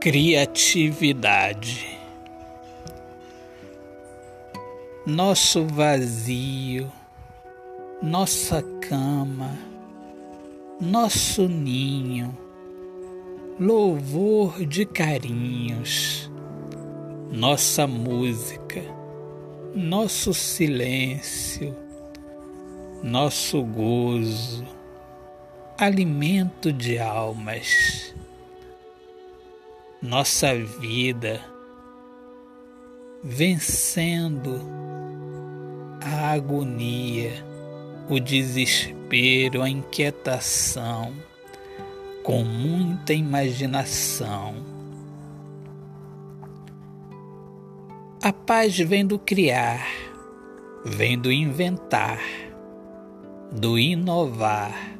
Criatividade. Nosso vazio, nossa cama, nosso ninho, louvor de carinhos, nossa música, nosso silêncio, nosso gozo, alimento de almas nossa vida, vencendo a agonia, o desespero, a inquietação, com muita imaginação. A paz vem do criar, vem do inventar, do inovar,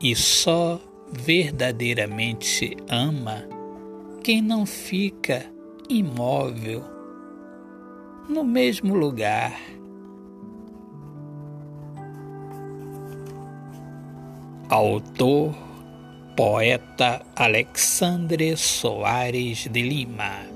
e só verdadeiramente ama quem não fica imóvel no mesmo lugar. Autor, poeta Alexandre Soares de Lima